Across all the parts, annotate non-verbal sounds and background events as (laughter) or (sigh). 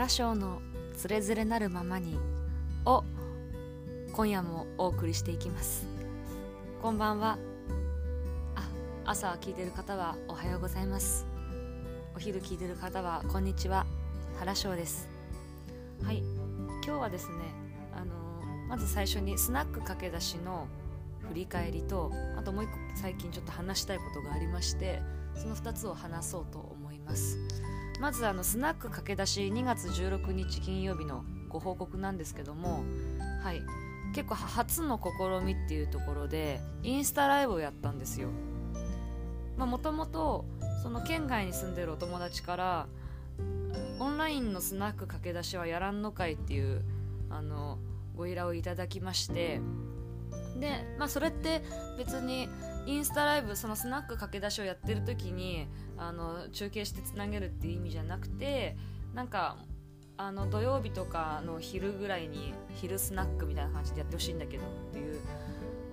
原章のつれづれなるままにを今夜もお送りしていきます。こんばんは。あ朝聞いてる方はおはようございます。お昼聞いてる方はこんにちは。原章です。はい。今日はですねあのまず最初にスナック駆け出しの振り返りとあともう一個最近ちょっと話したいことがありましてその2つを話そうと思います。まずあのスナック駆け出し2月16日金曜日のご報告なんですけどもはい。結構初の試みっていうところでインスタライブをやったんですよ。もともとその県外に住んでるお友達からオンラインのスナック駆け出しはやらんのかいっていうあのご依頼をいただきまして。で、まあ、それって別にインスタライブそのスナック駆け出しをやってる時にあの中継してつなげるっていう意味じゃなくてなんかあの土曜日とかの昼ぐらいに昼スナックみたいな感じでやってほしいんだけどっていう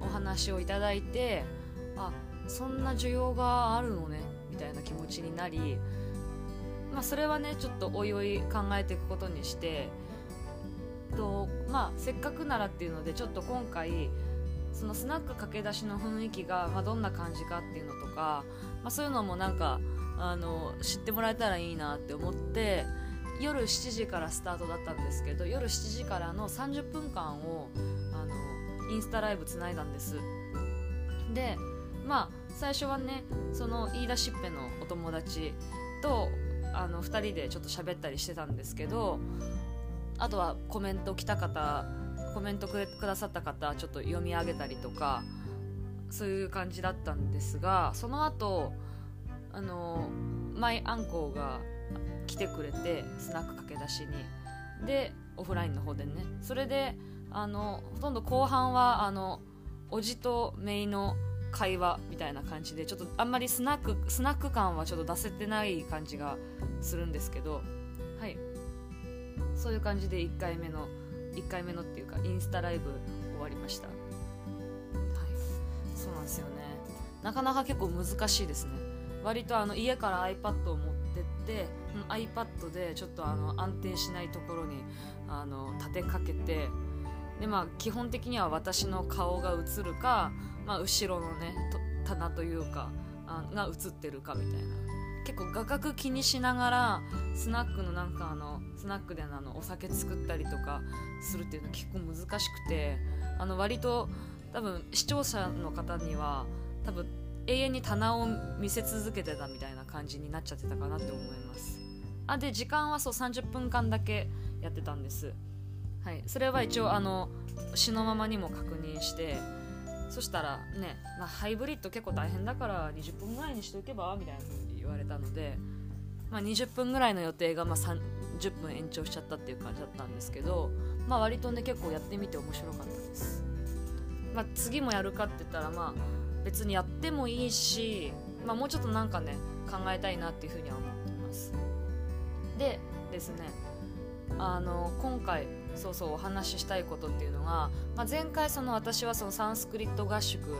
お話をいただいてあそんな需要があるのねみたいな気持ちになり、まあ、それはねちょっとおいおい考えていくことにしてと、まあ、せっかくならっていうのでちょっと今回そのスナック駆け出しの雰囲気が、まあ、どんな感じかっていうのとか、まあ、そういうのもなんかあの知ってもらえたらいいなって思って夜7時からスタートだったんですけど夜7時からの30分間をあのインスタライブつないだんです。でまあ最初はねその言い出しっぺのお友達とあの2人でちょっと喋ったりしてたんですけどあとはコメント来た方コメントくださった方ちょっと読み上げたりとかそういう感じだったんですがその後あのマイアンコウが来てくれてスナック駆け出しに。でオフラインの方でね。それであのほとんど後半はあのおじとめいの会話みたいな感じでちょっとあんまりスナックスナック感はちょっと出せてない感じがするんですけど。はい。そういう感じで1回目の1回目のっていうかインスタライブ終わりました。はい。そうなんですよね。なかなか結構難しいですね。割とあの家から iPad を持ってって iPad でちょっとあの安定しないところにあの立てかけてでまあ基本的には私の顔が映るか、まあ、後ろのね棚というかあが映ってるかみたいな。結構画角気にしながらスナックのなんかあのスナックであのお酒作ったりとかするっていうのは結構難しくてあの割と多分視聴者の方には多分永遠に棚を見せ続けてたみたいな感じになっちゃってたかなって思います。あで時間はそう30分間だけやってたんです。はい。それは一応あの詩のままにも確認してそしたらね、まあ、ハイブリッド結構大変だから20分ぐらいにしておけばみたいな。言われたので、まあ、20分ぐらいの予定がまあ30分延長しちゃったっていう感じだったんですけど、まあ、割とね結構やってみて面白かったです、まあ、次もやるかって言ったらまあ別にやってもいいし、まあ、もうちょっとなんかね考えたいなっていうふうには思ってます。でですねあの今回そうそうお話ししたいことっていうのが、まあ、前回その私はそのサンスクリット合宿に行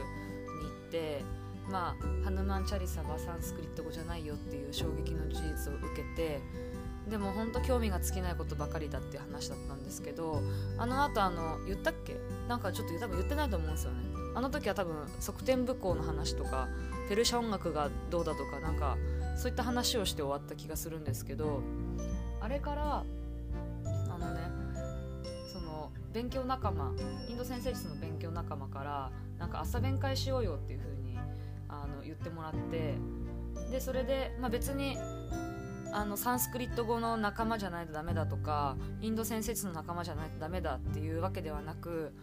ってまあ、ハヌマン・チャリサはサンスクリット語じゃないよっていう衝撃の事実を受けてでも本当興味が尽きないことばかりだっていう話だったんですけどあの後あの言ったっけ？なんかちょっと多分言ってないと思うんですよね。あの時は多分側転武功の話とかペルシャ音楽がどうだとかなんかそういった話をして終わった気がするんですけどあれからあのねその勉強仲間インド先生術の勉強仲間からなんか朝弁会しようよっていう風あの言ってもらってでそれで、まあ、別にあのサンスクリット語の仲間じゃないとダメだとかインド先生の仲間じゃないとダメだっていうわけではなく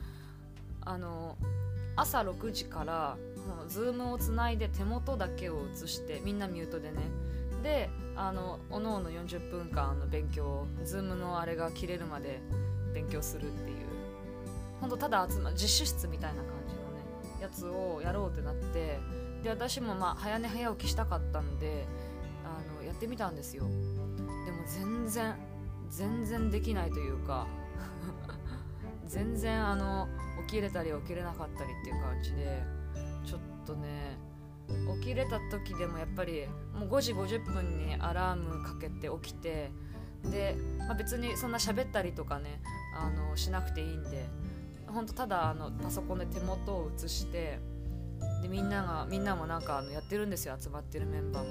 あの朝6時からズームをつないで手元だけを映してみんなミュートでね。であのおのおの40分間の勉強ズームのあれが切れるまで勉強するっていう。ほんとただ集ま実習室みたいな感じのねやつをやろうってなってで私もまあ早寝早起きしたかったんであのやってみたんですよ。でも全然全然できないというか (laughs) 全然あの起きれたり起きれなかったりっていう感じでちょっとね起きれた時でもやっぱりもう5時50分にアラームかけて起きてで、まあ、別にそんな喋ったりとかねあのしなくていいんで本当ただあのパソコンで手元を映してでみんながみんなもなんかあのやってるんですよ集まってるメンバーも。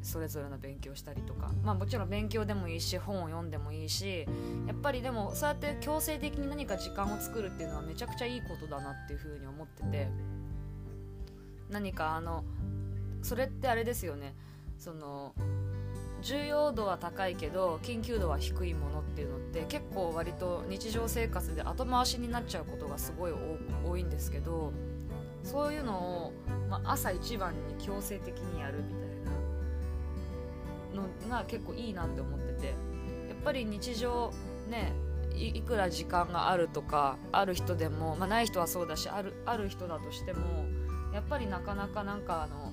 それぞれの勉強したりとか。まあもちろん勉強でもいいし本を読んでもいいしやっぱりでもそうやって強制的に何か時間を作るっていうのはめちゃくちゃいいことだなっていうふうに思ってて。何かあのそれってあれですよね。その重要度は高いけど緊急度は低いものっていうのって結構割と日常生活で後回しになっちゃうことがすごい多いんですけどそういうのを、まあ、朝一番に強制的にやるみたいなのが結構いいなって思ってて。やっぱり日常ねいくら時間があるとかある人でも、まあ、ない人はそうだしあるある人だとしてもやっぱりなかなかなんかあの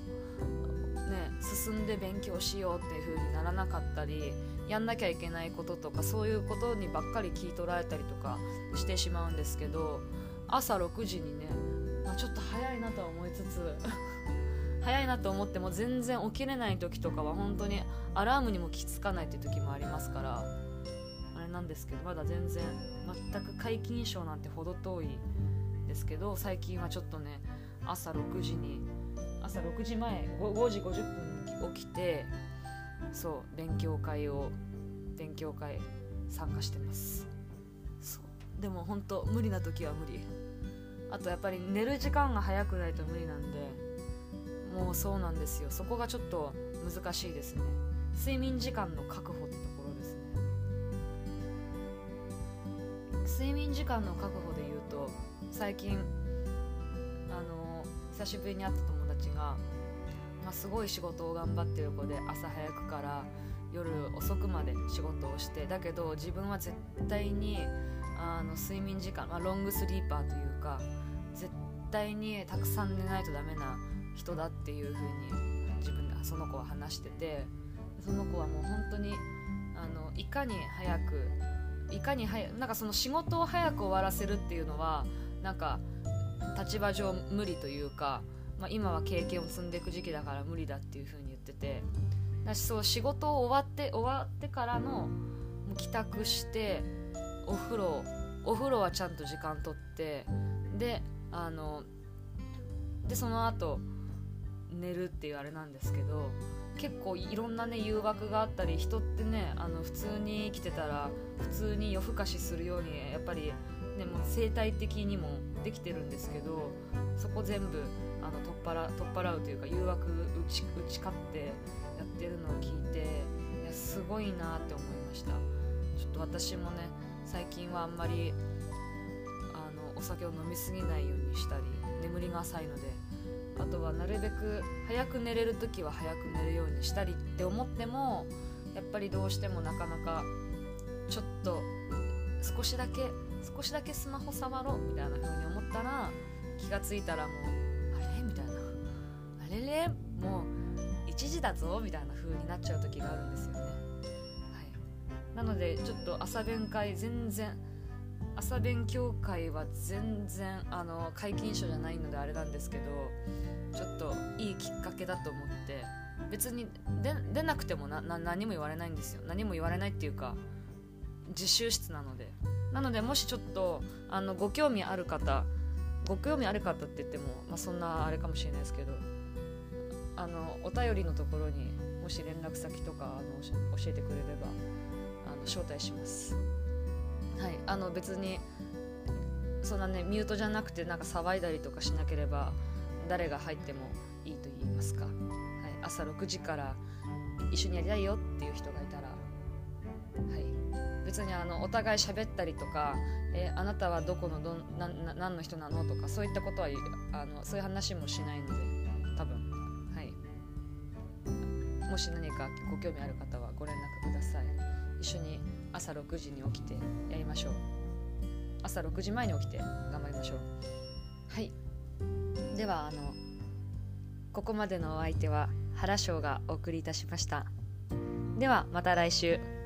ね進んで勉強しようっていう風にならなかったりやんなきゃいけないこととかそういうことにばっかり聞い取られたりとかしてしまうんですけど朝6時にね、まあ、ちょっと早いなとは思いつつ (laughs) 早いなと思っても全然起きれない時とかは本当にアラームにも気づかないっていう時もありますからあれなんですけどまだ全然全く皆勤賞なんて程遠いですけど最近はちょっとね朝6時に朝6時前 5, 5時50分に起きてそう勉強会を勉強会参加してます。そう。でも本当無理な時は無理。あとやっぱり寝る時間が早くないと無理なんでもうそうなんですよ。そこがちょっと難しいですね。睡眠時間の確保ってところですね。睡眠時間の確保で言うと最近あの久しぶりに会った友ちが、まあ、すごい仕事を頑張ってる子で朝早くから夜遅くまで仕事をしてだけど自分は絶対にあの睡眠時間、まあ、ロングスリーパーというか絶対にたくさん寝ないとダメな人だっていう風に自分でその子は話しててその子はもう本当にあのいかに早くいかに早なんかその仕事を早く終わらせるっていうのはなんか立場上無理というかまあ、今は経験を積んでいく時期だから無理だっていう風に言っててだしそう仕事を終わって終わってからの帰宅してお風呂お風呂はちゃんと時間とってであのでその後寝るっていうあれなんですけど結構いろんなね誘惑があったり人ってねあの普通に生きてたら普通に夜更かしするようにやっぱり、ね、もう生態的にもできてるんですけどそこ全部あの取っ払取っ払うというか誘惑打ち打ち勝ってやってるのを聞いていやすごいなって思いました。ちょっと私もね最近はあんまりあのお酒を飲みすぎないようにしたり眠りが浅いのであとはなるべく早く寝れる時は早く寝るようにしたりって思ってもやっぱりどうしてもなかなかちょっと少しだけ少しだけスマホ触ろうみたいな風に思ったら気がついたらもうあれ？みたいな。あれ？れもう1時だぞみたいな風になっちゃう時があるんですよね、なのでちょっと朝弁会全然朝勉強会は全然あの皆勤賞じゃないのであれなんですけどちょっといいきっかけだと思って別に出なくても何も言われないんですよ。何も言われないっていうか自習室なので。なのでもしちょっとあのご興味ある方ご興味ある方って言っても、まあ、そんなあれかもしれないですけどあのお便りのところにもし連絡先とかあの教えてくれれば招待します。はい、あの別にそんなねミュートじゃなくてなんか騒いだりとかしなければ誰が入ってもいいと言いますか、はい、朝6時から一緒にやりたいよっていう人がいたら、はい、別にあのお互い喋ったりとか、えー、あなたはどこのどな何の人なのとかそういったことはあのそういう話もしないので多分。はい。もし何かご興味ある方はご連絡ください。一緒に朝6時に起きてやりましょう。朝6時前に起きて頑張りましょう。はい。ではあのここまでのお相手は原翔がお送りいたしました。ではまた来週。